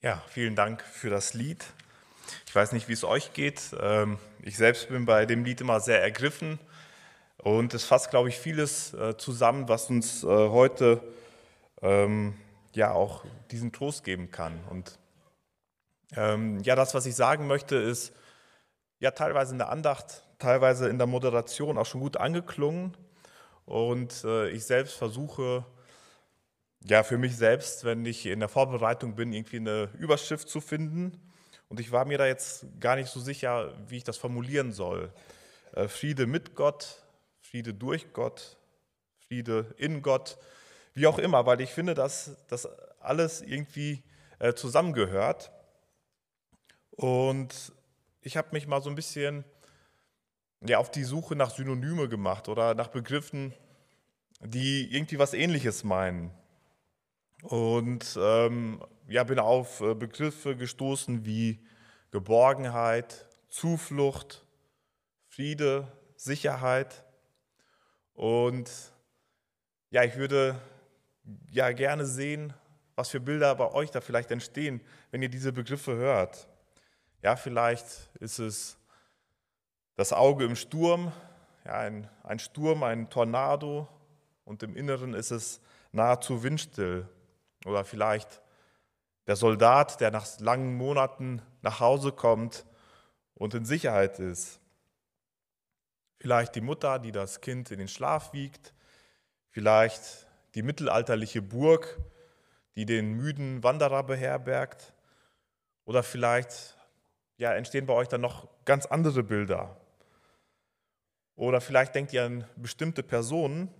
Ja, vielen Dank für das Lied. Ich weiß nicht, wie es euch geht. Ähm, ich selbst bin bei dem Lied immer sehr ergriffen und es fasst, glaube ich, vieles äh, zusammen, was uns äh, heute ähm, ja auch diesen Trost geben kann. Und ähm, ja, das, was ich sagen möchte, ist ja teilweise in der Andacht, teilweise in der Moderation auch schon gut angeklungen. Und äh, ich selbst versuche, ja, für mich selbst, wenn ich in der Vorbereitung bin, irgendwie eine Überschrift zu finden. Und ich war mir da jetzt gar nicht so sicher, wie ich das formulieren soll. Äh, Friede mit Gott, Friede durch Gott, Friede in Gott, wie auch immer, weil ich finde, dass das alles irgendwie äh, zusammengehört. Und ich habe mich mal so ein bisschen ja, auf die Suche nach Synonyme gemacht oder nach Begriffen, die irgendwie was Ähnliches meinen. Und ähm, ja, bin auf äh, Begriffe gestoßen wie Geborgenheit, Zuflucht, Friede, Sicherheit. Und ja, ich würde ja gerne sehen, was für Bilder bei euch da vielleicht entstehen, wenn ihr diese Begriffe hört. Ja, vielleicht ist es das Auge im Sturm, ja, ein, ein Sturm, ein Tornado und im Inneren ist es nahezu windstill. Oder vielleicht der Soldat, der nach langen Monaten nach Hause kommt und in Sicherheit ist. Vielleicht die Mutter, die das Kind in den Schlaf wiegt. Vielleicht die mittelalterliche Burg, die den müden Wanderer beherbergt. Oder vielleicht ja, entstehen bei euch dann noch ganz andere Bilder. Oder vielleicht denkt ihr an bestimmte Personen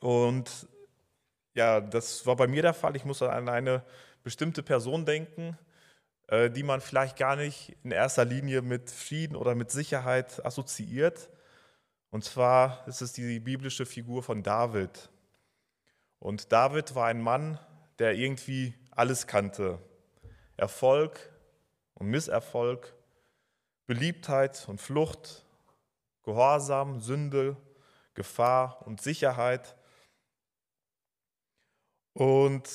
und ja, das war bei mir der Fall. Ich muss an eine bestimmte Person denken, äh, die man vielleicht gar nicht in erster Linie mit Frieden oder mit Sicherheit assoziiert. Und zwar ist es die biblische Figur von David. Und David war ein Mann, der irgendwie alles kannte. Erfolg und Misserfolg, Beliebtheit und Flucht, Gehorsam, Sünde, Gefahr und Sicherheit. Und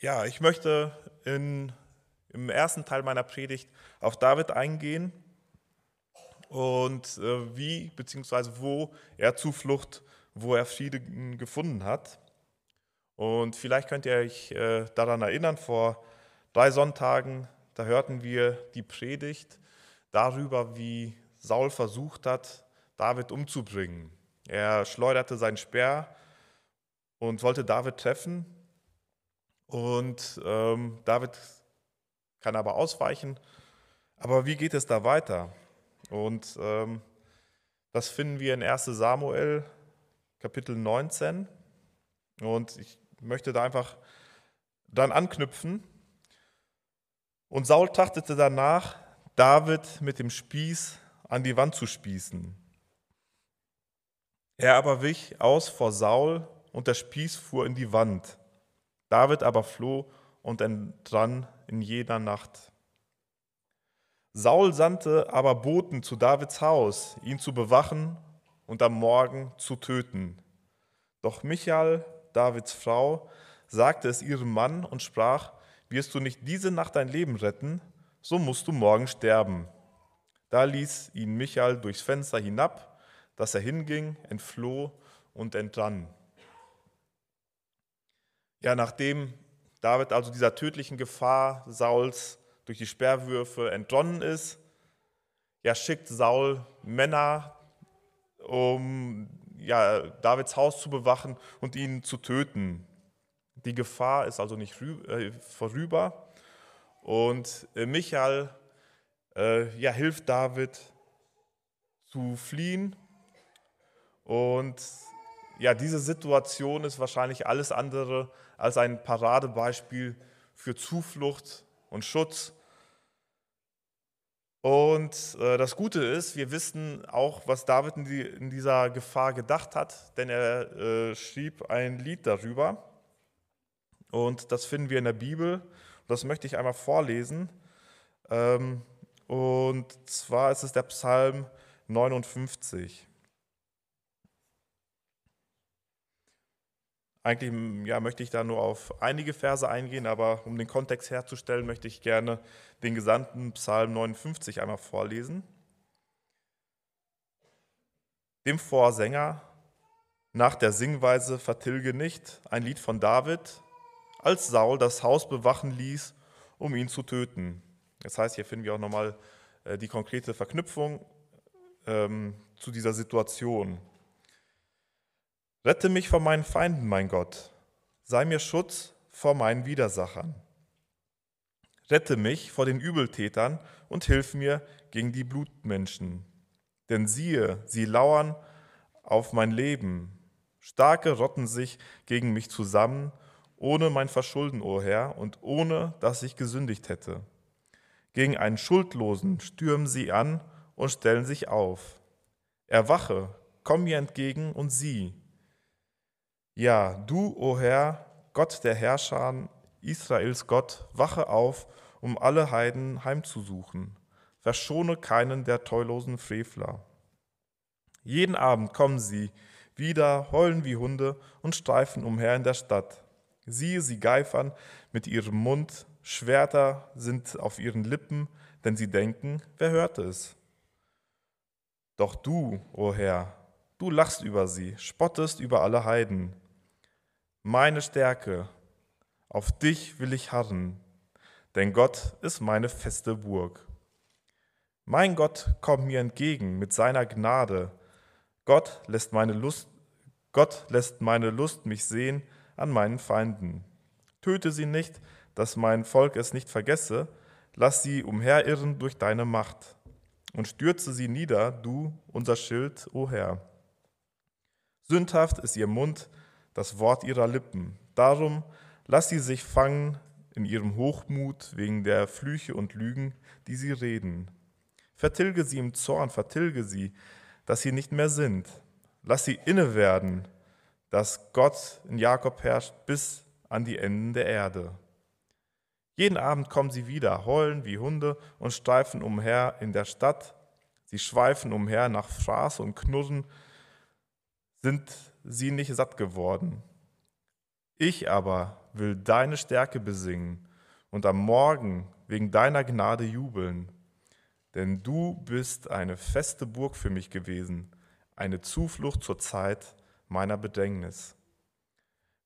ja, ich möchte in, im ersten Teil meiner Predigt auf David eingehen und äh, wie bzw. wo er Zuflucht, wo er Frieden gefunden hat. Und vielleicht könnt ihr euch äh, daran erinnern, vor drei Sonntagen, da hörten wir die Predigt darüber, wie Saul versucht hat, David umzubringen. Er schleuderte seinen Speer und wollte David treffen. Und ähm, David kann aber ausweichen. Aber wie geht es da weiter? Und ähm, das finden wir in 1 Samuel Kapitel 19. Und ich möchte da einfach dann anknüpfen. Und Saul trachtete danach, David mit dem Spieß an die Wand zu spießen. Er aber wich aus vor Saul und der Spieß fuhr in die Wand. David aber floh und entrann in jeder Nacht. Saul sandte aber Boten zu Davids Haus, ihn zu bewachen und am Morgen zu töten. Doch Michael, Davids Frau, sagte es ihrem Mann und sprach, wirst du nicht diese Nacht dein Leben retten, so musst du morgen sterben. Da ließ ihn Michael durchs Fenster hinab, dass er hinging, entfloh und entrann. Ja, nachdem David also dieser tödlichen Gefahr Sauls durch die Sperrwürfe entronnen ist, ja, schickt Saul Männer, um ja, Davids Haus zu bewachen und ihn zu töten. Die Gefahr ist also nicht äh, vorüber. Und äh, Michael äh, ja, hilft David zu fliehen. Und ja, diese Situation ist wahrscheinlich alles andere als ein Paradebeispiel für Zuflucht und Schutz. Und äh, das Gute ist, wir wissen auch, was David in, die, in dieser Gefahr gedacht hat, denn er äh, schrieb ein Lied darüber. Und das finden wir in der Bibel. Das möchte ich einmal vorlesen. Ähm, und zwar ist es der Psalm 59. eigentlich ja, möchte ich da nur auf einige Verse eingehen, aber um den Kontext herzustellen, möchte ich gerne den gesamten Psalm 59 einmal vorlesen. Dem Vorsänger nach der Singweise Vertilge nicht, ein Lied von David, als Saul das Haus bewachen ließ, um ihn zu töten. Das heißt, hier finden wir auch nochmal äh, die konkrete Verknüpfung ähm, zu dieser Situation. Rette mich vor meinen Feinden, mein Gott. Sei mir Schutz vor meinen Widersachern. Rette mich vor den Übeltätern und hilf mir gegen die Blutmenschen. Denn siehe, sie lauern auf mein Leben. Starke rotten sich gegen mich zusammen, ohne mein Verschulden, o Herr, und ohne dass ich gesündigt hätte. Gegen einen Schuldlosen stürmen sie an und stellen sich auf. Erwache, komm mir entgegen und sieh. Ja, du, o oh Herr, Gott der Herrscher, Israels Gott, wache auf, um alle Heiden heimzusuchen. Verschone keinen der treulosen Frevler. Jeden Abend kommen sie wieder, heulen wie Hunde und streifen umher in der Stadt. Siehe, sie geifern mit ihrem Mund, Schwerter sind auf ihren Lippen, denn sie denken, wer hört es? Doch du, o oh Herr, du lachst über sie, spottest über alle Heiden meine Stärke. Auf dich will ich harren, denn Gott ist meine feste Burg. Mein Gott kommt mir entgegen mit seiner Gnade. Gott lässt meine Lust, Gott lässt meine Lust mich sehen an meinen Feinden. Töte sie nicht, dass mein Volk es nicht vergesse. Lass sie umherirren durch deine Macht und stürze sie nieder, du, unser Schild, o Herr. Sündhaft ist ihr Mund, das Wort ihrer Lippen. Darum lass sie sich fangen in ihrem Hochmut wegen der Flüche und Lügen, die sie reden. Vertilge sie im Zorn, vertilge sie, dass sie nicht mehr sind. Lass sie inne werden, dass Gott in Jakob herrscht bis an die Enden der Erde. Jeden Abend kommen sie wieder, heulen wie Hunde und streifen umher in der Stadt. Sie schweifen umher nach Fraß und Knurren, sind sie nicht satt geworden. Ich aber will deine Stärke besingen und am Morgen wegen deiner Gnade jubeln. Denn du bist eine feste Burg für mich gewesen, eine Zuflucht zur Zeit meiner Bedrängnis.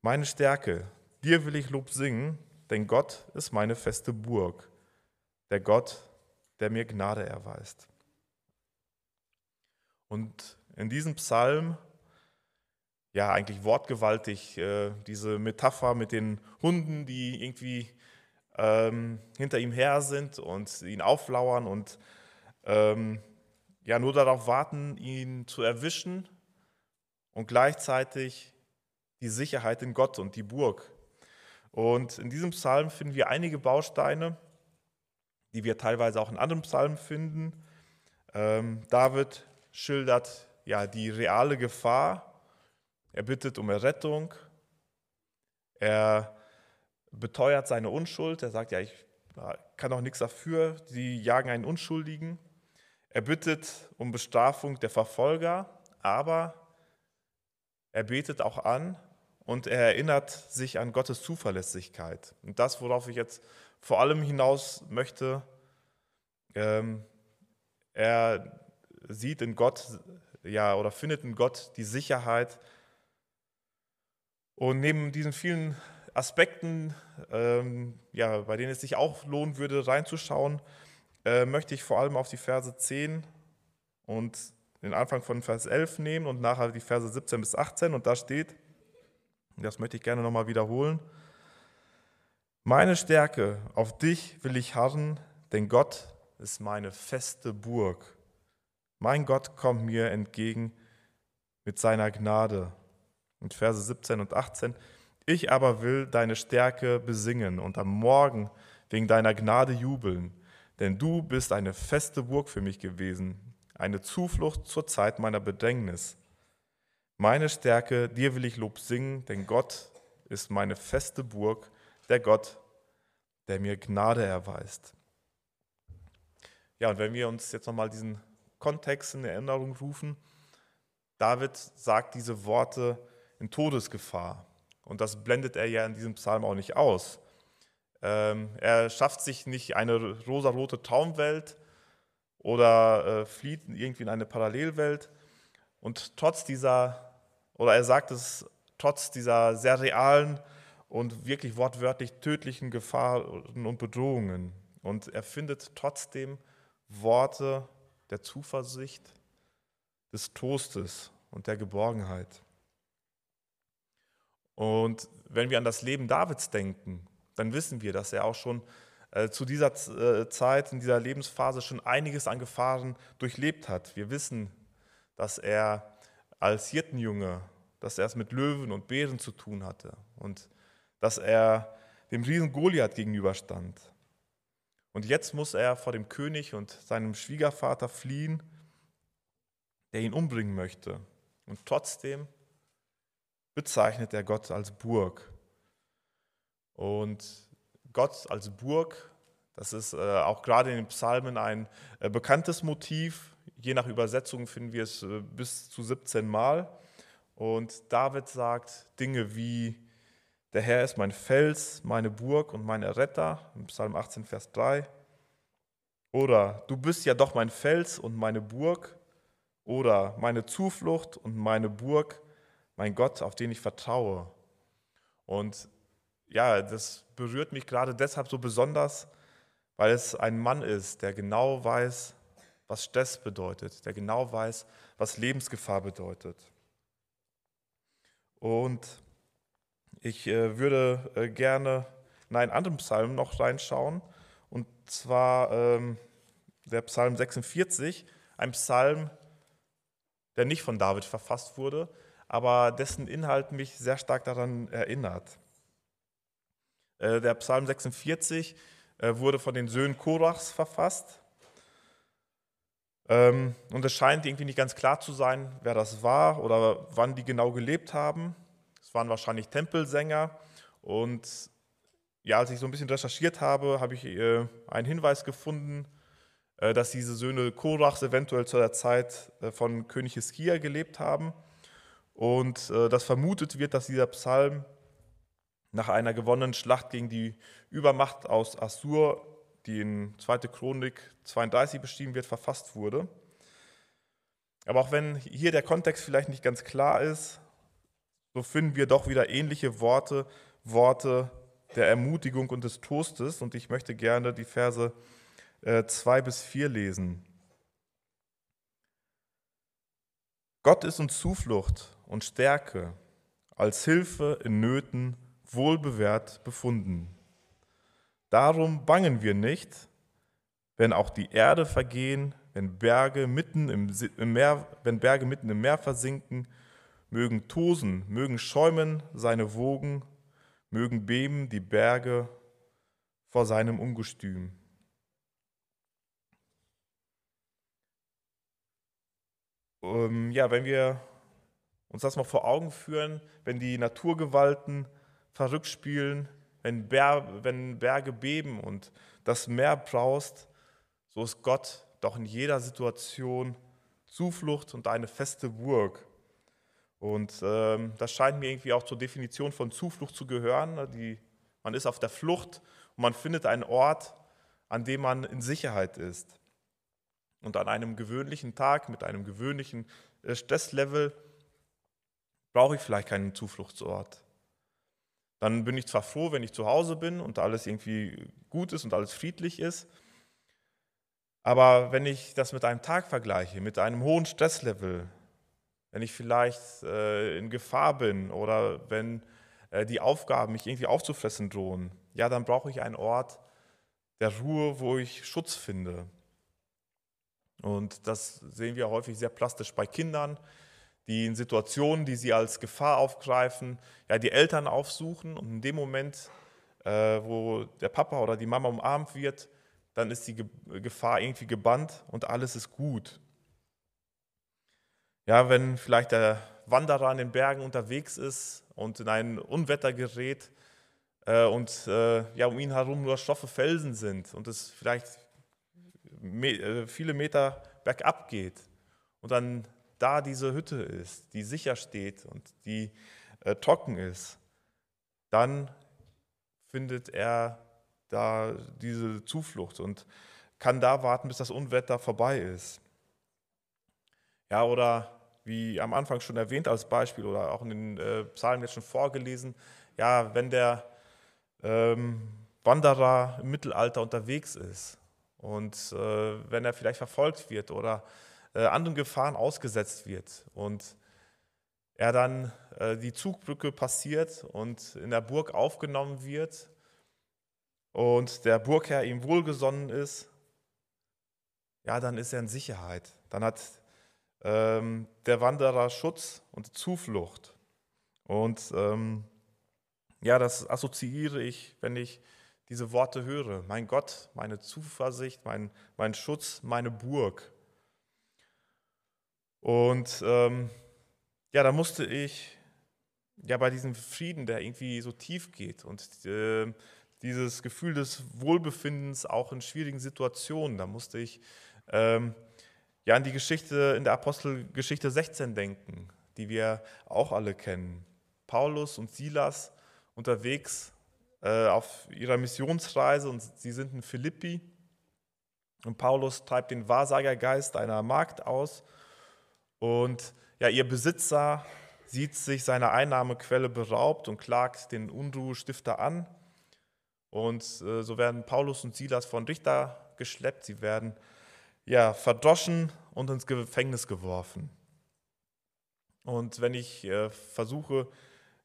Meine Stärke, dir will ich Lob singen, denn Gott ist meine feste Burg, der Gott, der mir Gnade erweist. Und in diesem Psalm ja eigentlich wortgewaltig. Äh, diese Metapher mit den Hunden, die irgendwie ähm, hinter ihm her sind und ihn auflauern und ähm, ja nur darauf warten, ihn zu erwischen und gleichzeitig die Sicherheit in Gott und die Burg. Und in diesem Psalm finden wir einige Bausteine, die wir teilweise auch in anderen Psalmen finden. Ähm, David schildert ja die reale Gefahr, er bittet um Errettung. Er beteuert seine Unschuld. Er sagt, ja, ich kann auch nichts dafür. Sie jagen einen Unschuldigen. Er bittet um Bestrafung der Verfolger, aber er betet auch an und er erinnert sich an Gottes Zuverlässigkeit. Und das, worauf ich jetzt vor allem hinaus möchte, ähm, er sieht in Gott, ja, oder findet in Gott die Sicherheit, und neben diesen vielen Aspekten, ähm, ja, bei denen es sich auch lohnen würde, reinzuschauen, äh, möchte ich vor allem auf die Verse 10 und den Anfang von Vers 11 nehmen und nachher die Verse 17 bis 18. Und da steht, das möchte ich gerne nochmal wiederholen, meine Stärke, auf dich will ich harren, denn Gott ist meine feste Burg. Mein Gott kommt mir entgegen mit seiner Gnade und Verse 17 und 18. Ich aber will deine Stärke besingen und am Morgen wegen deiner Gnade jubeln, denn du bist eine feste Burg für mich gewesen, eine Zuflucht zur Zeit meiner Bedrängnis. Meine Stärke, dir will ich Lob singen, denn Gott ist meine feste Burg, der Gott, der mir Gnade erweist. Ja, und wenn wir uns jetzt nochmal diesen Kontext in Erinnerung rufen, David sagt diese Worte in Todesgefahr. Und das blendet er ja in diesem Psalm auch nicht aus. Ähm, er schafft sich nicht eine rosarote Traumwelt oder äh, flieht irgendwie in eine Parallelwelt. Und trotz dieser, oder er sagt es, trotz dieser sehr realen und wirklich wortwörtlich tödlichen Gefahren und Bedrohungen. Und er findet trotzdem Worte der Zuversicht, des Trostes und der Geborgenheit. Und wenn wir an das Leben Davids denken, dann wissen wir, dass er auch schon äh, zu dieser äh, Zeit, in dieser Lebensphase schon einiges an Gefahren durchlebt hat. Wir wissen, dass er als Hirtenjunge, dass er es mit Löwen und Bären zu tun hatte und dass er dem Riesen Goliath gegenüberstand. Und jetzt muss er vor dem König und seinem Schwiegervater fliehen, der ihn umbringen möchte. Und trotzdem bezeichnet er Gott als Burg. Und Gott als Burg, das ist äh, auch gerade in den Psalmen ein äh, bekanntes Motiv. Je nach Übersetzung finden wir es äh, bis zu 17 Mal. Und David sagt Dinge wie, der Herr ist mein Fels, meine Burg und mein Retter, im Psalm 18, Vers 3. Oder du bist ja doch mein Fels und meine Burg. Oder meine Zuflucht und meine Burg, mein Gott, auf den ich vertraue. Und ja, das berührt mich gerade deshalb so besonders, weil es ein Mann ist, der genau weiß, was Stress bedeutet, der genau weiß, was Lebensgefahr bedeutet. Und ich äh, würde äh, gerne in einen anderen Psalm noch reinschauen, und zwar ähm, der Psalm 46, ein Psalm, der nicht von David verfasst wurde, aber dessen Inhalt mich sehr stark daran erinnert. Äh, der Psalm 46 äh, wurde von den Söhnen Korachs verfasst. Ähm, und es scheint irgendwie nicht ganz klar zu sein, wer das war oder wann die genau gelebt haben. Es waren wahrscheinlich Tempelsänger. Und ja, als ich so ein bisschen recherchiert habe, habe ich äh, einen Hinweis gefunden, dass diese Söhne Korachs eventuell zu der Zeit von König Hiskia gelebt haben. Und dass vermutet wird, dass dieser Psalm nach einer gewonnenen Schlacht gegen die Übermacht aus Assur, die in 2. Chronik 32 beschrieben wird, verfasst wurde. Aber auch wenn hier der Kontext vielleicht nicht ganz klar ist, so finden wir doch wieder ähnliche Worte, Worte der Ermutigung und des Trostes. Und ich möchte gerne die Verse 2 äh, bis 4 lesen. Gott ist uns Zuflucht und Stärke, als Hilfe in Nöten wohlbewährt befunden. Darum bangen wir nicht, wenn auch die Erde vergehen, wenn Berge mitten im, Meer, wenn Berge mitten im Meer versinken, mögen tosen, mögen schäumen seine Wogen, mögen beben die Berge vor seinem Ungestüm. Ähm, ja, wenn wir uns das mal vor Augen führen, wenn die Naturgewalten verrückt spielen, wenn, Ber wenn Berge beben und das Meer braust, so ist Gott doch in jeder Situation Zuflucht und eine feste Burg. Und ähm, das scheint mir irgendwie auch zur Definition von Zuflucht zu gehören. Die, man ist auf der Flucht und man findet einen Ort, an dem man in Sicherheit ist. Und an einem gewöhnlichen Tag mit einem gewöhnlichen äh, Stresslevel brauche ich vielleicht keinen Zufluchtsort. Dann bin ich zwar froh, wenn ich zu Hause bin und alles irgendwie gut ist und alles friedlich ist, aber wenn ich das mit einem Tag vergleiche, mit einem hohen Stresslevel, wenn ich vielleicht äh, in Gefahr bin oder wenn äh, die Aufgaben mich irgendwie aufzufressen drohen, ja, dann brauche ich einen Ort der Ruhe, wo ich Schutz finde. Und das sehen wir häufig sehr plastisch bei Kindern, die in Situationen, die sie als Gefahr aufgreifen, ja, die Eltern aufsuchen und in dem Moment, äh, wo der Papa oder die Mama umarmt wird, dann ist die Gefahr irgendwie gebannt und alles ist gut. Ja, wenn vielleicht der Wanderer an den Bergen unterwegs ist und in ein Unwetter gerät äh, und äh, ja, um ihn herum nur schroffe Felsen sind und es vielleicht viele Meter bergab geht und dann da diese Hütte ist, die sicher steht und die äh, trocken ist, dann findet er da diese Zuflucht und kann da warten, bis das Unwetter vorbei ist. Ja, oder wie am Anfang schon erwähnt als Beispiel oder auch in den äh, Psalmen jetzt schon vorgelesen, ja, wenn der ähm, Wanderer im Mittelalter unterwegs ist und äh, wenn er vielleicht verfolgt wird oder äh, anderen Gefahren ausgesetzt wird und er dann äh, die Zugbrücke passiert und in der Burg aufgenommen wird und der Burgherr ihm wohlgesonnen ist, ja, dann ist er in Sicherheit. Dann hat ähm, der Wanderer Schutz und Zuflucht. Und ähm, ja, das assoziiere ich, wenn ich diese Worte höre. Mein Gott, meine Zuversicht, mein, mein Schutz, meine Burg. Und ähm, ja, da musste ich ja bei diesem Frieden, der irgendwie so tief geht und äh, dieses Gefühl des Wohlbefindens auch in schwierigen Situationen, da musste ich ähm, ja an die Geschichte in der Apostelgeschichte 16 denken, die wir auch alle kennen. Paulus und Silas unterwegs äh, auf ihrer Missionsreise und sie sind in Philippi. Und Paulus treibt den Wahrsagergeist einer Magd aus. Und ja, ihr Besitzer sieht sich seiner Einnahmequelle beraubt und klagt den Unruhestifter an. Und äh, so werden Paulus und Silas von Richter geschleppt. Sie werden ja, verdroschen und ins Gefängnis geworfen. Und wenn ich äh, versuche,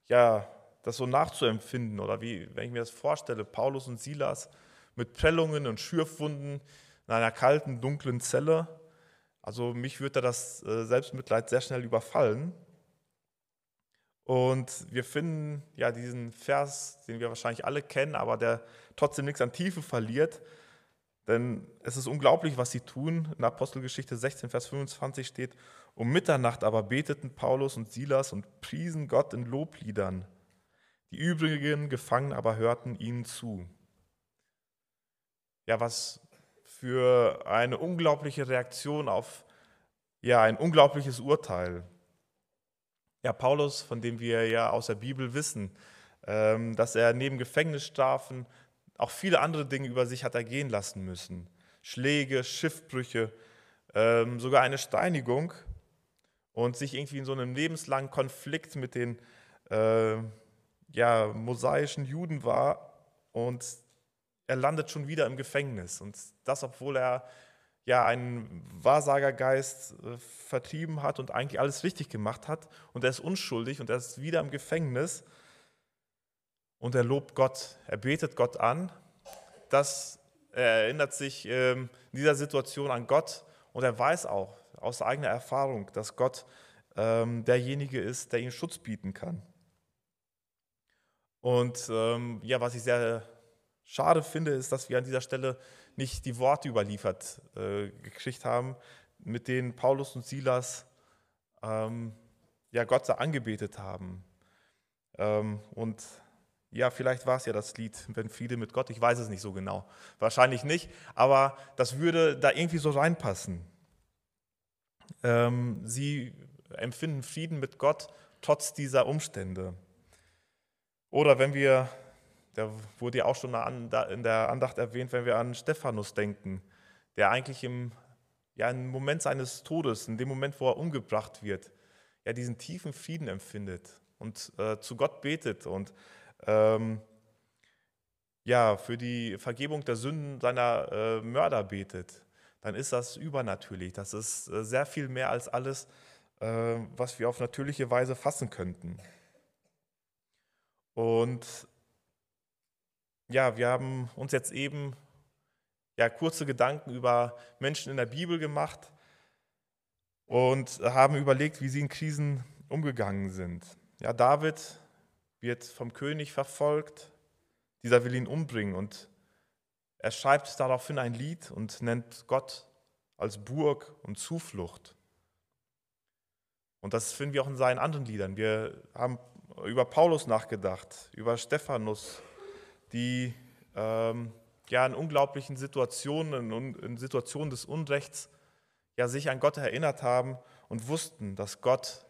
ja, das so nachzuempfinden oder wie, wenn ich mir das vorstelle, Paulus und Silas mit Prellungen und Schürfwunden in einer kalten, dunklen Zelle. Also mich würde das äh, Selbstmitleid sehr schnell überfallen. Und wir finden ja diesen Vers, den wir wahrscheinlich alle kennen, aber der trotzdem nichts an Tiefe verliert. Denn es ist unglaublich, was sie tun. In Apostelgeschichte 16, Vers 25 steht, um Mitternacht aber beteten Paulus und Silas und priesen Gott in Lobliedern. Die übrigen Gefangenen aber hörten ihnen zu. Ja, was für eine unglaubliche Reaktion auf ja, ein unglaubliches Urteil. Ja, Paulus, von dem wir ja aus der Bibel wissen, ähm, dass er neben Gefängnisstrafen auch viele andere Dinge über sich hat ergehen lassen müssen. Schläge, Schiffbrüche, ähm, sogar eine Steinigung und sich irgendwie in so einem lebenslangen Konflikt mit den äh, ja, mosaischen Juden war und er landet schon wieder im Gefängnis. Und das, obwohl er ja einen Wahrsagergeist äh, vertrieben hat und eigentlich alles richtig gemacht hat. Und er ist unschuldig und er ist wieder im Gefängnis. Und er lobt Gott, er betet Gott an. Das, er erinnert sich ähm, in dieser Situation an Gott und er weiß auch aus eigener Erfahrung, dass Gott ähm, derjenige ist, der ihm Schutz bieten kann. Und ähm, ja, was ich sehr schade finde, ist, dass wir an dieser Stelle nicht die Worte überliefert äh, gekriegt haben, mit denen Paulus und Silas ähm, ja, Gott angebetet haben. Ähm, und ja, vielleicht war es ja das Lied, wenn Friede mit Gott, ich weiß es nicht so genau. Wahrscheinlich nicht, aber das würde da irgendwie so reinpassen. Ähm, sie empfinden Frieden mit Gott trotz dieser Umstände. Oder wenn wir, da wurde ja auch schon in der Andacht erwähnt, wenn wir an Stephanus denken, der eigentlich im, ja, im Moment seines Todes, in dem Moment, wo er umgebracht wird, ja diesen tiefen Frieden empfindet und äh, zu Gott betet und ähm, ja, für die Vergebung der Sünden seiner äh, Mörder betet, dann ist das übernatürlich. Das ist äh, sehr viel mehr als alles, äh, was wir auf natürliche Weise fassen könnten. Und ja, wir haben uns jetzt eben ja, kurze Gedanken über Menschen in der Bibel gemacht und haben überlegt, wie sie in Krisen umgegangen sind. Ja, David wird vom König verfolgt, dieser will ihn umbringen und er schreibt daraufhin ein Lied und nennt Gott als Burg und Zuflucht. Und das finden wir auch in seinen anderen Liedern. Wir haben über Paulus nachgedacht, über Stephanus, die ähm, ja in unglaublichen Situationen, in, in Situationen des Unrechts, ja sich an Gott erinnert haben und wussten, dass Gott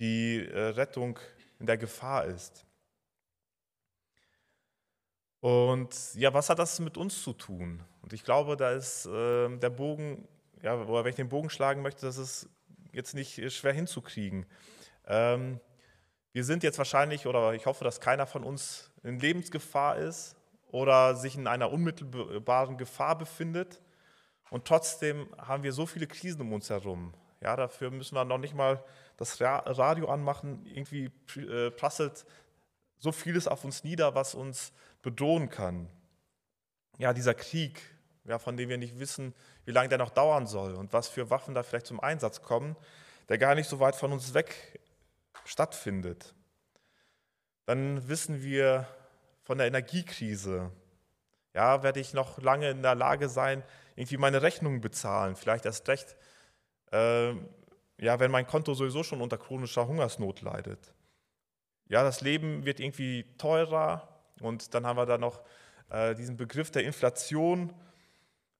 die äh, Rettung in der Gefahr ist. Und ja, was hat das mit uns zu tun? Und ich glaube, da ist äh, der Bogen, ja, oder wenn ich den Bogen schlagen möchte, das ist jetzt nicht schwer hinzukriegen. Ähm, wir sind jetzt wahrscheinlich, oder ich hoffe, dass keiner von uns in Lebensgefahr ist oder sich in einer unmittelbaren Gefahr befindet. Und trotzdem haben wir so viele Krisen um uns herum. Ja, dafür müssen wir noch nicht mal das Radio anmachen. Irgendwie äh, prasselt so vieles auf uns nieder, was uns bedrohen kann. Ja, dieser Krieg, ja, von dem wir nicht wissen, wie lange der noch dauern soll und was für Waffen da vielleicht zum Einsatz kommen, der gar nicht so weit von uns weg stattfindet. Dann wissen wir von der Energiekrise. Ja, werde ich noch lange in der Lage sein, irgendwie meine Rechnungen bezahlen? Vielleicht erst recht, äh, ja, wenn mein Konto sowieso schon unter chronischer Hungersnot leidet. Ja, das Leben wird irgendwie teurer, und dann haben wir da noch äh, diesen Begriff der Inflation.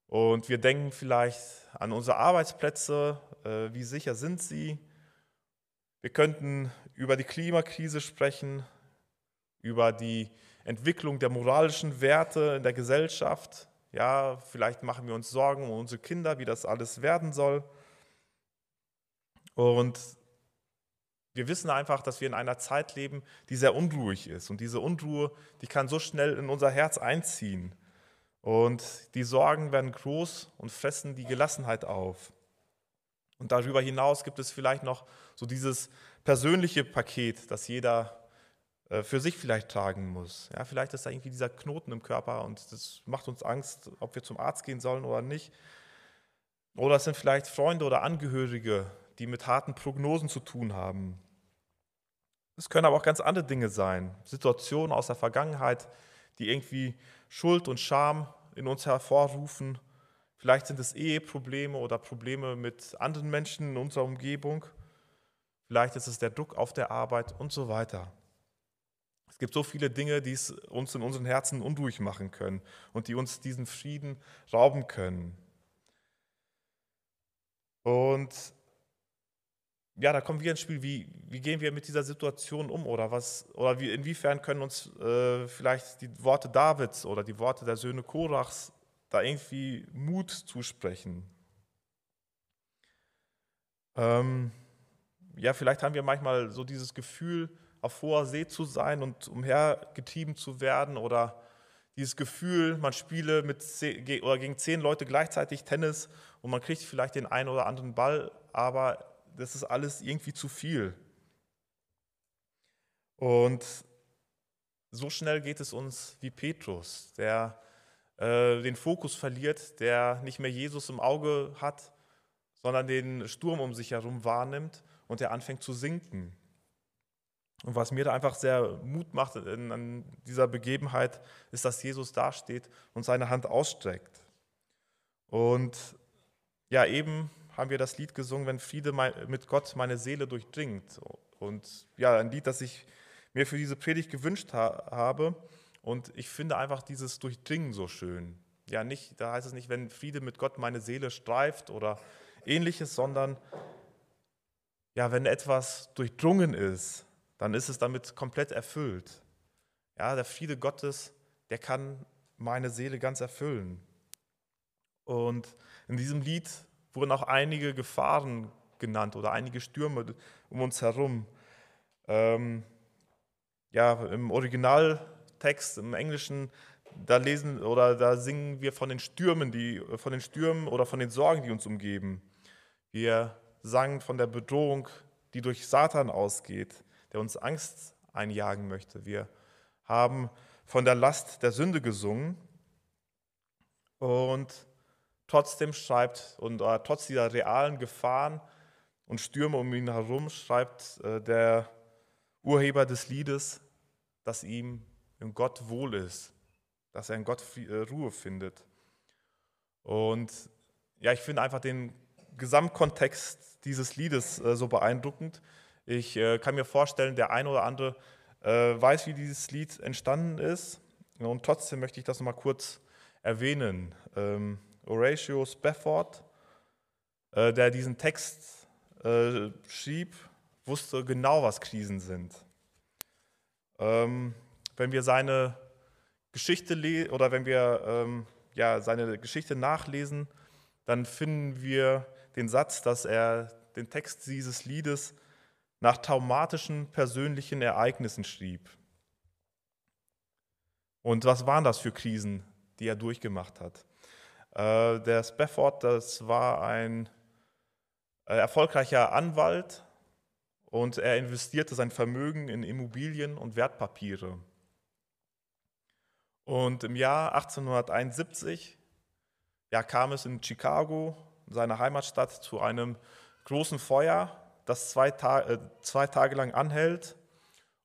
Und wir denken vielleicht an unsere Arbeitsplätze, äh, wie sicher sind sie. Wir könnten über die Klimakrise sprechen, über die Entwicklung der moralischen Werte in der Gesellschaft. Ja, vielleicht machen wir uns Sorgen um unsere Kinder, wie das alles werden soll. Und wir wissen einfach, dass wir in einer Zeit leben, die sehr unruhig ist. Und diese Unruhe, die kann so schnell in unser Herz einziehen. Und die Sorgen werden groß und fressen die Gelassenheit auf. Und darüber hinaus gibt es vielleicht noch so dieses persönliche Paket, das jeder äh, für sich vielleicht tragen muss. Ja, vielleicht ist da irgendwie dieser Knoten im Körper und das macht uns Angst, ob wir zum Arzt gehen sollen oder nicht. Oder es sind vielleicht Freunde oder Angehörige, die mit harten Prognosen zu tun haben. Es können aber auch ganz andere Dinge sein, Situationen aus der Vergangenheit, die irgendwie Schuld und Scham in uns hervorrufen. Vielleicht sind es Eheprobleme oder Probleme mit anderen Menschen in unserer Umgebung. Vielleicht ist es der Druck auf der Arbeit und so weiter. Es gibt so viele Dinge, die es uns in unseren Herzen unruhig machen können und die uns diesen Frieden rauben können. Und ja, da kommen wir ins Spiel, wie, wie gehen wir mit dieser Situation um oder, was, oder wie, inwiefern können uns äh, vielleicht die Worte Davids oder die Worte der Söhne Korachs da irgendwie Mut zusprechen. Ähm, ja, vielleicht haben wir manchmal so dieses Gefühl, auf hoher See zu sein und umhergetrieben zu werden oder dieses Gefühl, man spiele mit zehn, oder gegen zehn Leute gleichzeitig Tennis und man kriegt vielleicht den einen oder anderen Ball, aber das ist alles irgendwie zu viel. Und so schnell geht es uns wie Petrus, der äh, den Fokus verliert, der nicht mehr Jesus im Auge hat, sondern den Sturm um sich herum wahrnimmt und der anfängt zu sinken. Und was mir da einfach sehr Mut macht in, an dieser Begebenheit, ist, dass Jesus dasteht und seine Hand ausstreckt. Und ja, eben haben wir das Lied gesungen, wenn Friede mit Gott meine Seele durchdringt. Und ja, ein Lied, das ich mir für diese Predigt gewünscht ha habe. Und ich finde einfach dieses Durchdringen so schön. Ja, nicht, da heißt es nicht, wenn Friede mit Gott meine Seele streift oder ähnliches, sondern ja, wenn etwas durchdrungen ist, dann ist es damit komplett erfüllt. Ja, der Friede Gottes, der kann meine Seele ganz erfüllen. Und in diesem Lied wurden auch einige Gefahren genannt oder einige Stürme um uns herum. Ähm, ja, im Originaltext, im Englischen, da lesen oder da singen wir von den Stürmen, die, von den Stürmen oder von den Sorgen, die uns umgeben. Wir sangen von der Bedrohung, die durch Satan ausgeht, der uns Angst einjagen möchte. Wir haben von der Last der Sünde gesungen und Trotzdem schreibt, und äh, trotz dieser realen Gefahren und Stürme um ihn herum, schreibt äh, der Urheber des Liedes, dass ihm in Gott wohl ist, dass er in Gott äh, Ruhe findet. Und ja, ich finde einfach den Gesamtkontext dieses Liedes äh, so beeindruckend. Ich äh, kann mir vorstellen, der eine oder andere äh, weiß, wie dieses Lied entstanden ist. Und trotzdem möchte ich das nochmal kurz erwähnen. Ähm, Horatio Spafford, äh, der diesen Text äh, schrieb, wusste genau, was Krisen sind. Ähm, wenn wir seine Geschichte oder wenn wir ähm, ja, seine Geschichte nachlesen, dann finden wir den Satz, dass er den Text dieses Liedes nach traumatischen persönlichen Ereignissen schrieb. Und was waren das für Krisen, die er durchgemacht hat? Äh, der Spafford, das war ein äh, erfolgreicher Anwalt und er investierte sein Vermögen in Immobilien und Wertpapiere. Und im Jahr 1871 ja, kam es in Chicago, seiner Heimatstadt, zu einem großen Feuer, das zwei, Ta äh, zwei Tage lang anhält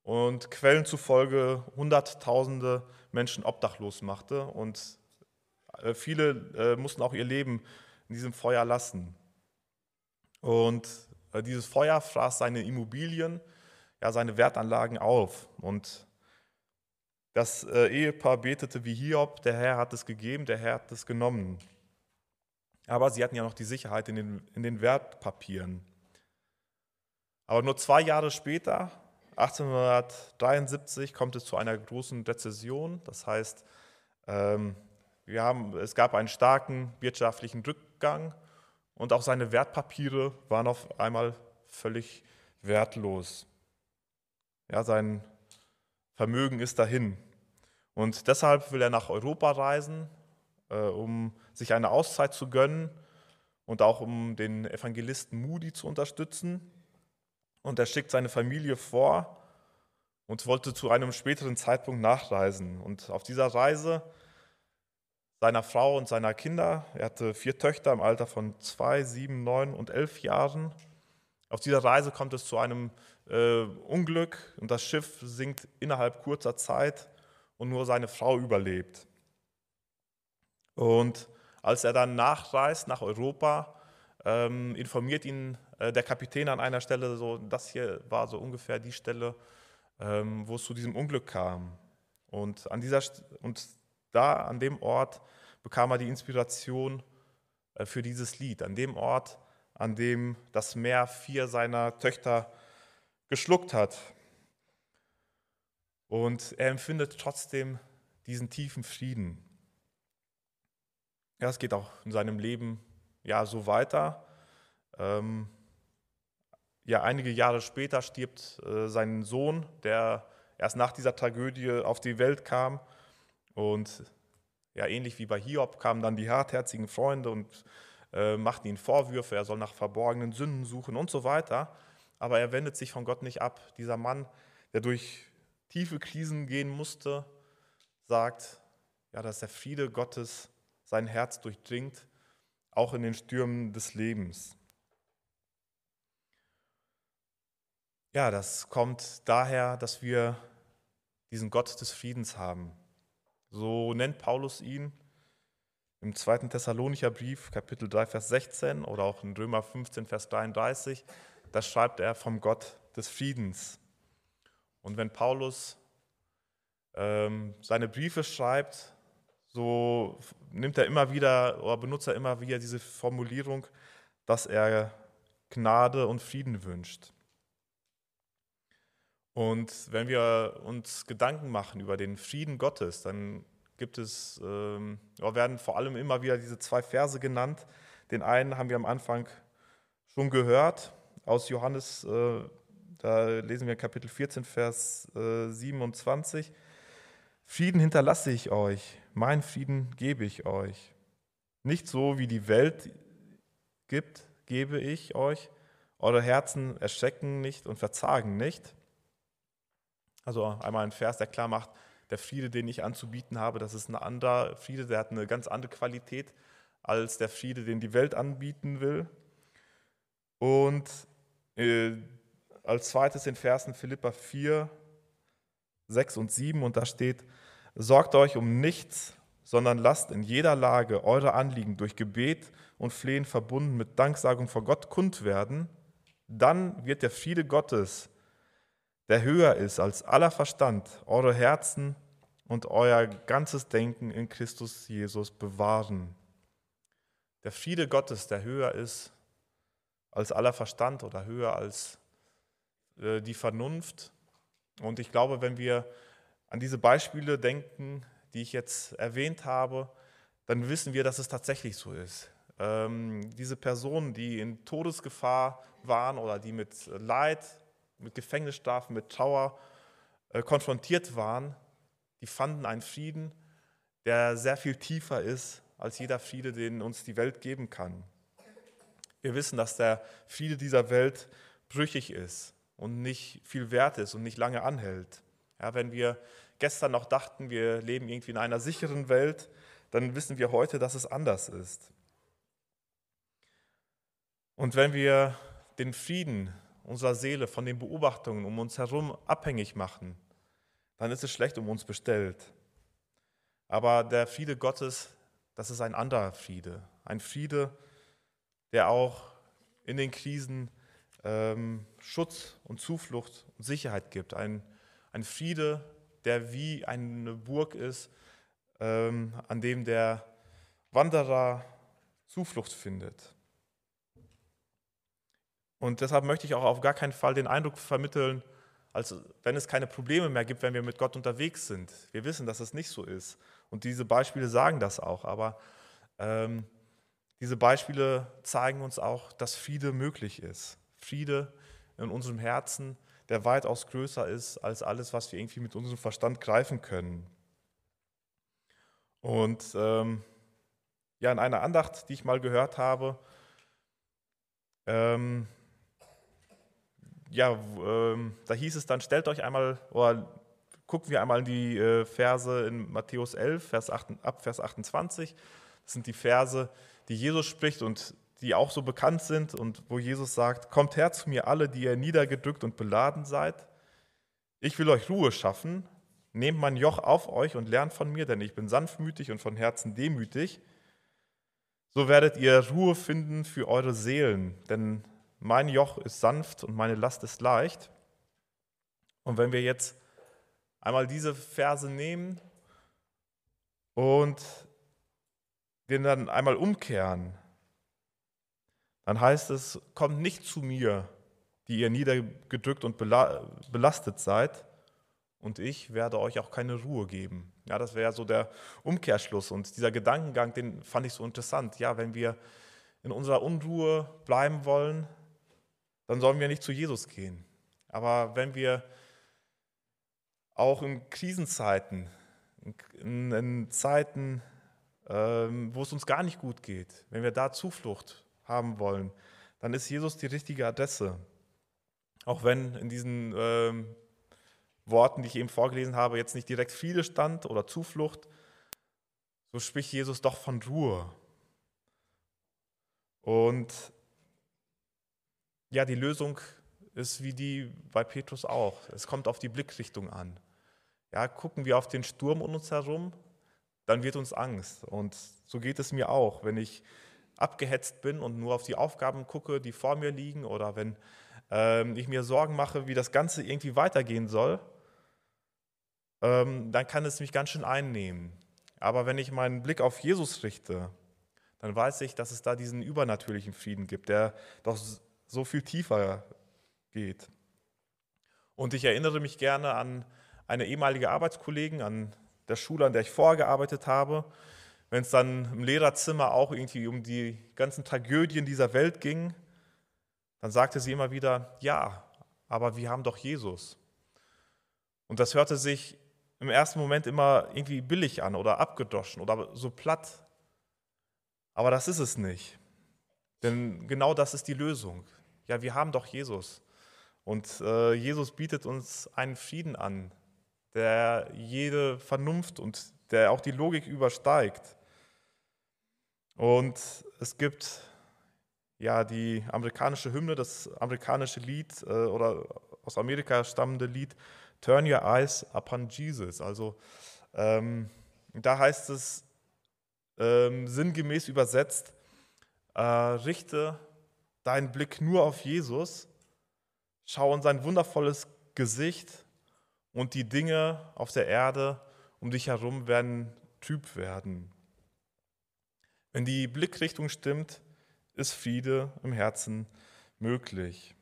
und Quellen zufolge Hunderttausende Menschen obdachlos machte. Und äh, viele äh, mussten auch ihr Leben in diesem Feuer lassen. Und äh, dieses Feuer fraß seine Immobilien, ja, seine Wertanlagen auf. Und das äh, Ehepaar betete wie Hiob, der Herr hat es gegeben, der Herr hat es genommen. Aber sie hatten ja noch die Sicherheit in den, in den Wertpapieren. Aber nur zwei Jahre später, 1873, kommt es zu einer großen Rezession. Das heißt, ähm, wir haben, es gab einen starken wirtschaftlichen Rückgang und auch seine Wertpapiere waren auf einmal völlig wertlos. Ja, sein Vermögen ist dahin. Und deshalb will er nach Europa reisen, äh, um sich eine Auszeit zu gönnen und auch um den Evangelisten Moody zu unterstützen. Und er schickt seine Familie vor und wollte zu einem späteren Zeitpunkt nachreisen. Und auf dieser Reise seiner Frau und seiner Kinder, er hatte vier Töchter im Alter von zwei, sieben, neun und elf Jahren. Auf dieser Reise kommt es zu einem äh, Unglück und das Schiff sinkt innerhalb kurzer Zeit und nur seine Frau überlebt. Und als er dann nachreist nach Europa, ähm, informiert ihn äh, der Kapitän an einer Stelle, so, das hier war so ungefähr die Stelle, ähm, wo es zu diesem Unglück kam. Und, an dieser, und da, an dem Ort, bekam er die Inspiration äh, für dieses Lied. An dem Ort, an dem das Meer vier seiner Töchter geschluckt hat. Und er empfindet trotzdem diesen tiefen Frieden. Ja, es geht auch in seinem Leben ja so weiter. Ähm, ja, einige Jahre später stirbt äh, sein Sohn, der erst nach dieser Tragödie auf die Welt kam. Und ja, ähnlich wie bei Hiob kamen dann die hartherzigen Freunde und äh, machten ihm Vorwürfe, er soll nach verborgenen Sünden suchen und so weiter. Aber er wendet sich von Gott nicht ab. Dieser Mann, der durch tiefe Krisen gehen musste, sagt, ja, dass der Friede Gottes sein Herz durchdringt, auch in den Stürmen des Lebens. Ja, das kommt daher, dass wir diesen Gott des Friedens haben. So nennt Paulus ihn im zweiten Thessalonicher Brief, Kapitel 3, Vers 16 oder auch in Römer 15, Vers 33. Da schreibt er vom Gott des Friedens. Und wenn Paulus ähm, seine Briefe schreibt, so nimmt er immer wieder oder benutzt er immer wieder diese Formulierung, dass er Gnade und Frieden wünscht. Und wenn wir uns Gedanken machen über den Frieden Gottes, dann gibt es, ähm, werden vor allem immer wieder diese zwei Verse genannt. Den einen haben wir am Anfang schon gehört aus Johannes, äh, da lesen wir Kapitel 14, Vers äh, 27. Frieden hinterlasse ich euch, mein Frieden gebe ich euch. Nicht so, wie die Welt gibt, gebe ich euch. Eure Herzen erschrecken nicht und verzagen nicht. Also einmal ein Vers, der klar macht, der Friede, den ich anzubieten habe, das ist ein anderer Friede, der hat eine ganz andere Qualität als der Friede, den die Welt anbieten will. Und äh, als zweites in Versen Philippa 4, 6 und 7 und da steht, sorgt euch um nichts, sondern lasst in jeder Lage eure Anliegen durch Gebet und Flehen verbunden mit Danksagung vor Gott kund werden, dann wird der Friede Gottes, der höher ist als aller Verstand, eure Herzen und euer ganzes Denken in Christus Jesus bewahren. Der Friede Gottes, der höher ist als aller Verstand oder höher als äh, die Vernunft. Und ich glaube, wenn wir an diese Beispiele denken, die ich jetzt erwähnt habe, dann wissen wir, dass es tatsächlich so ist. Ähm, diese Personen, die in Todesgefahr waren oder die mit Leid, mit Gefängnisstrafen, mit Trauer äh, konfrontiert waren, die fanden einen Frieden, der sehr viel tiefer ist als jeder Friede, den uns die Welt geben kann. Wir wissen, dass der Friede dieser Welt brüchig ist und nicht viel wert ist und nicht lange anhält. Ja, wenn wir gestern noch dachten, wir leben irgendwie in einer sicheren Welt, dann wissen wir heute, dass es anders ist. Und wenn wir den Frieden unserer Seele von den Beobachtungen um uns herum abhängig machen, dann ist es schlecht um uns bestellt. Aber der Friede Gottes, das ist ein anderer Friede. Ein Friede, der auch in den Krisen ähm, Schutz und Zuflucht und Sicherheit gibt. Ein, ein Friede, der wie eine Burg ist, ähm, an dem der Wanderer Zuflucht findet. Und deshalb möchte ich auch auf gar keinen Fall den Eindruck vermitteln, als wenn es keine Probleme mehr gibt, wenn wir mit Gott unterwegs sind. Wir wissen, dass es nicht so ist. Und diese Beispiele sagen das auch. Aber ähm, diese Beispiele zeigen uns auch, dass Friede möglich ist. Friede in unserem Herzen, der weitaus größer ist als alles, was wir irgendwie mit unserem Verstand greifen können. Und ähm, ja, in einer Andacht, die ich mal gehört habe, ähm, ja, ähm, da hieß es dann, stellt euch einmal, oder gucken wir einmal in die äh, Verse in Matthäus 11, Vers 8, ab Vers 28. Das sind die Verse, die Jesus spricht und die auch so bekannt sind und wo Jesus sagt, kommt her zu mir alle, die ihr niedergedrückt und beladen seid. Ich will euch Ruhe schaffen. Nehmt mein Joch auf euch und lernt von mir, denn ich bin sanftmütig und von Herzen demütig. So werdet ihr Ruhe finden für eure Seelen, denn mein Joch ist sanft und meine Last ist leicht. Und wenn wir jetzt einmal diese Verse nehmen und den dann einmal umkehren, dann heißt es, kommt nicht zu mir, die ihr niedergedrückt und belastet seid, und ich werde euch auch keine Ruhe geben. Ja, das wäre so der Umkehrschluss. Und dieser Gedankengang, den fand ich so interessant. Ja, wenn wir in unserer Unruhe bleiben wollen, dann sollen wir nicht zu Jesus gehen. Aber wenn wir auch in Krisenzeiten, in, in Zeiten, ähm, wo es uns gar nicht gut geht, wenn wir da Zuflucht haben wollen, dann ist Jesus die richtige Adresse. Auch wenn in diesen ähm, Worten, die ich eben vorgelesen habe, jetzt nicht direkt Friede stand oder Zuflucht, so spricht Jesus doch von Ruhe. Und ja, die Lösung ist wie die bei Petrus auch. Es kommt auf die Blickrichtung an. Ja, gucken wir auf den Sturm um uns herum, dann wird uns Angst. Und so geht es mir auch, wenn ich abgehetzt bin und nur auf die Aufgaben gucke, die vor mir liegen, oder wenn ähm, ich mir Sorgen mache, wie das Ganze irgendwie weitergehen soll, ähm, dann kann es mich ganz schön einnehmen. Aber wenn ich meinen Blick auf Jesus richte, dann weiß ich, dass es da diesen übernatürlichen Frieden gibt, der doch so viel tiefer geht. Und ich erinnere mich gerne an eine ehemalige Arbeitskollegin an der Schule, an der ich vorgearbeitet habe, wenn es dann im Lehrerzimmer auch irgendwie um die ganzen Tragödien dieser Welt ging, dann sagte sie immer wieder, ja, aber wir haben doch Jesus. Und das hörte sich im ersten Moment immer irgendwie billig an oder abgedroschen oder so platt. Aber das ist es nicht. Denn genau das ist die Lösung. Ja, wir haben doch Jesus. Und äh, Jesus bietet uns einen Frieden an, der jede Vernunft und der auch die Logik übersteigt. Und es gibt ja die amerikanische Hymne, das amerikanische Lied äh, oder aus Amerika stammende Lied Turn Your Eyes Upon Jesus. Also ähm, da heißt es ähm, sinngemäß übersetzt, äh, richte deinen Blick nur auf Jesus, schau in sein wundervolles Gesicht und die Dinge auf der Erde um dich herum werden trüb werden. Wenn die Blickrichtung stimmt, ist Friede im Herzen möglich.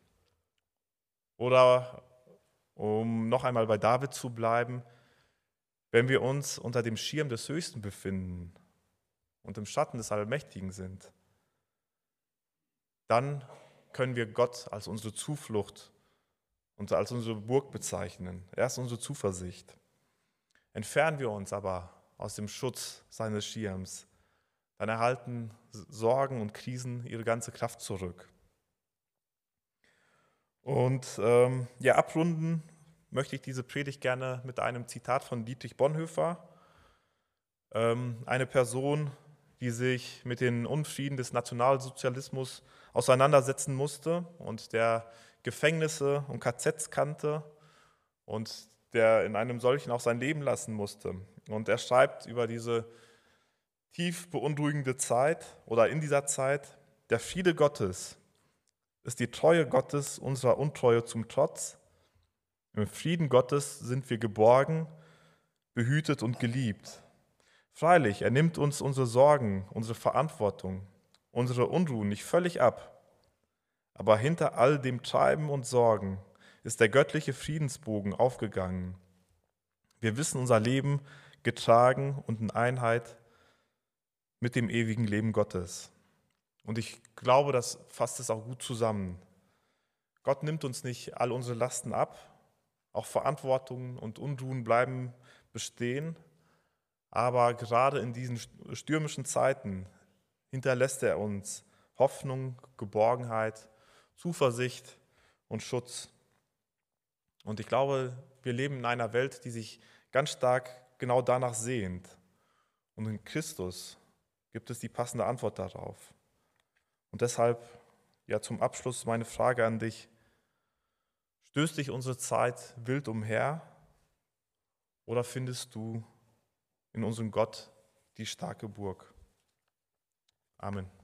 Oder um noch einmal bei David zu bleiben, wenn wir uns unter dem Schirm des Höchsten befinden und im Schatten des Allmächtigen sind, dann können wir Gott als unsere Zuflucht und als unsere Burg bezeichnen. Er ist unsere Zuversicht. Entfernen wir uns aber aus dem Schutz seines Schirms, dann erhalten Sorgen und Krisen ihre ganze Kraft zurück. Und ähm, ja, abrunden möchte ich diese Predigt gerne mit einem Zitat von Dietrich Bonhoeffer, ähm, eine Person, die sich mit den Unfrieden des Nationalsozialismus auseinandersetzen musste und der Gefängnisse und KZs kannte und der in einem solchen auch sein Leben lassen musste. Und er schreibt über diese tief beunruhigende Zeit oder in dieser Zeit, der Friede Gottes ist die Treue Gottes unserer Untreue zum Trotz. Im Frieden Gottes sind wir geborgen, behütet und geliebt. Freilich, er nimmt uns unsere Sorgen, unsere Verantwortung, unsere Unruhen nicht völlig ab. Aber hinter all dem Treiben und Sorgen ist der göttliche Friedensbogen aufgegangen. Wir wissen unser Leben getragen und in Einheit mit dem ewigen Leben Gottes. Und ich glaube, das fasst es auch gut zusammen. Gott nimmt uns nicht all unsere Lasten ab, auch Verantwortungen und Unruhen bleiben bestehen, aber gerade in diesen stürmischen Zeiten hinterlässt er uns Hoffnung, Geborgenheit Zuversicht und Schutz. Und ich glaube, wir leben in einer Welt, die sich ganz stark genau danach sehnt. Und in Christus gibt es die passende Antwort darauf. Und deshalb, ja, zum Abschluss meine Frage an dich. Stößt dich unsere Zeit wild umher oder findest du in unserem Gott die starke Burg? Amen.